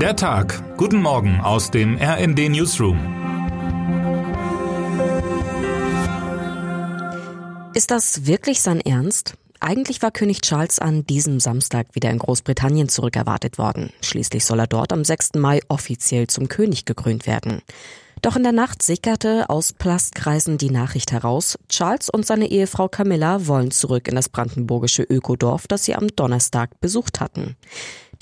Der Tag. Guten Morgen aus dem RND Newsroom. Ist das wirklich sein Ernst? Eigentlich war König Charles an diesem Samstag wieder in Großbritannien zurückerwartet worden. Schließlich soll er dort am 6. Mai offiziell zum König gekrönt werden. Doch in der Nacht sickerte aus Plastkreisen die Nachricht heraus, Charles und seine Ehefrau Camilla wollen zurück in das brandenburgische Ökodorf, das sie am Donnerstag besucht hatten.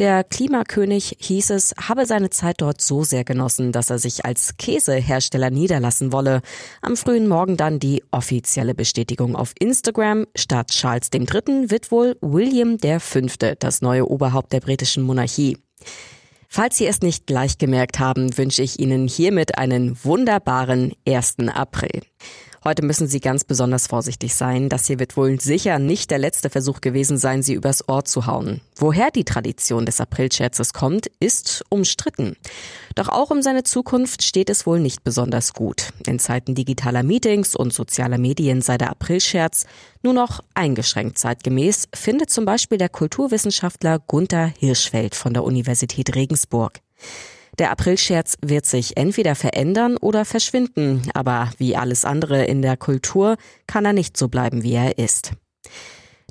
Der Klimakönig, hieß es, habe seine Zeit dort so sehr genossen, dass er sich als Käsehersteller niederlassen wolle. Am frühen Morgen dann die offizielle Bestätigung auf Instagram. Statt Charles III. wird wohl William V. das neue Oberhaupt der britischen Monarchie. Falls Sie es nicht gleich gemerkt haben, wünsche ich Ihnen hiermit einen wunderbaren 1. April. Heute müssen Sie ganz besonders vorsichtig sein. Das hier wird wohl sicher nicht der letzte Versuch gewesen sein, Sie übers Ohr zu hauen. Woher die Tradition des Aprilscherzes kommt, ist umstritten. Doch auch um seine Zukunft steht es wohl nicht besonders gut. In Zeiten digitaler Meetings und sozialer Medien sei der Aprilscherz nur noch eingeschränkt zeitgemäß, findet zum Beispiel der Kulturwissenschaftler Gunther Hirschfeld von der Universität Regensburg. Der Aprilscherz wird sich entweder verändern oder verschwinden, aber wie alles andere in der Kultur kann er nicht so bleiben, wie er ist.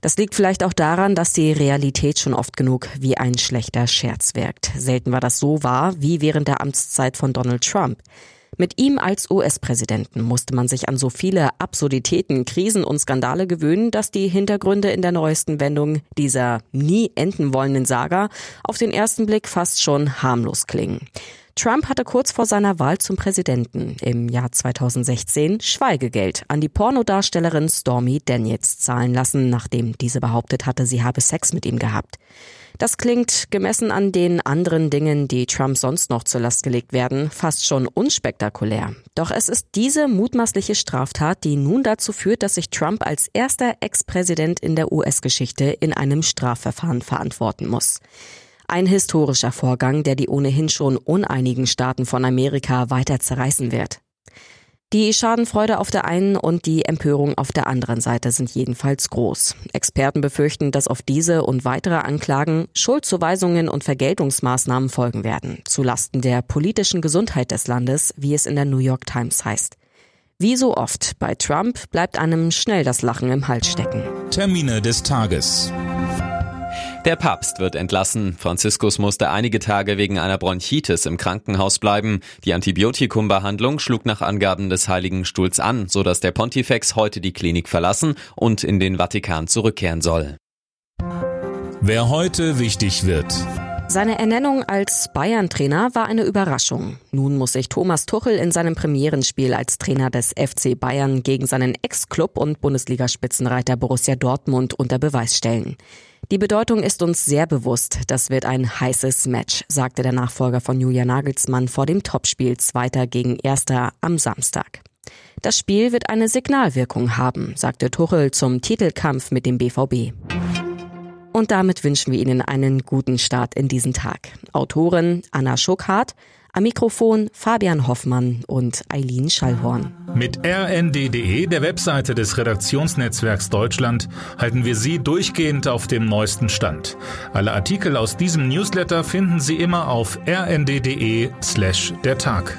Das liegt vielleicht auch daran, dass die Realität schon oft genug wie ein schlechter Scherz wirkt. Selten war das so wahr wie während der Amtszeit von Donald Trump. Mit ihm als US-Präsidenten musste man sich an so viele Absurditäten, Krisen und Skandale gewöhnen, dass die Hintergründe in der neuesten Wendung dieser nie enden wollenden Saga auf den ersten Blick fast schon harmlos klingen. Trump hatte kurz vor seiner Wahl zum Präsidenten im Jahr 2016 Schweigegeld an die Pornodarstellerin Stormy Daniels zahlen lassen, nachdem diese behauptet hatte, sie habe Sex mit ihm gehabt. Das klingt, gemessen an den anderen Dingen, die Trump sonst noch zur Last gelegt werden, fast schon unspektakulär. Doch es ist diese mutmaßliche Straftat, die nun dazu führt, dass sich Trump als erster Ex-Präsident in der US-Geschichte in einem Strafverfahren verantworten muss. Ein historischer Vorgang, der die ohnehin schon uneinigen Staaten von Amerika weiter zerreißen wird. Die Schadenfreude auf der einen und die Empörung auf der anderen Seite sind jedenfalls groß. Experten befürchten, dass auf diese und weitere Anklagen Schuldzuweisungen und Vergeltungsmaßnahmen folgen werden, zulasten der politischen Gesundheit des Landes, wie es in der New York Times heißt. Wie so oft bei Trump bleibt einem schnell das Lachen im Hals stecken. Termine des Tages. Der Papst wird entlassen. Franziskus musste einige Tage wegen einer Bronchitis im Krankenhaus bleiben. Die Antibiotikumbehandlung schlug nach Angaben des Heiligen Stuhls an, sodass der Pontifex heute die Klinik verlassen und in den Vatikan zurückkehren soll. Wer heute wichtig wird. Seine Ernennung als Bayern-Trainer war eine Überraschung. Nun muss sich Thomas Tuchel in seinem Premierenspiel als Trainer des FC Bayern gegen seinen Ex-Club und Bundesligaspitzenreiter Borussia Dortmund unter Beweis stellen. Die Bedeutung ist uns sehr bewusst. Das wird ein heißes Match, sagte der Nachfolger von Julia Nagelsmann vor dem Topspiel Zweiter gegen Erster am Samstag. Das Spiel wird eine Signalwirkung haben, sagte Tuchel zum Titelkampf mit dem BVB. Und damit wünschen wir Ihnen einen guten Start in diesen Tag. Autorin Anna Schuckhardt, am Mikrofon Fabian Hoffmann und Eileen Schallhorn. Mit rnd.de, der Webseite des Redaktionsnetzwerks Deutschland, halten wir Sie durchgehend auf dem neuesten Stand. Alle Artikel aus diesem Newsletter finden Sie immer auf rnd.de slash der Tag.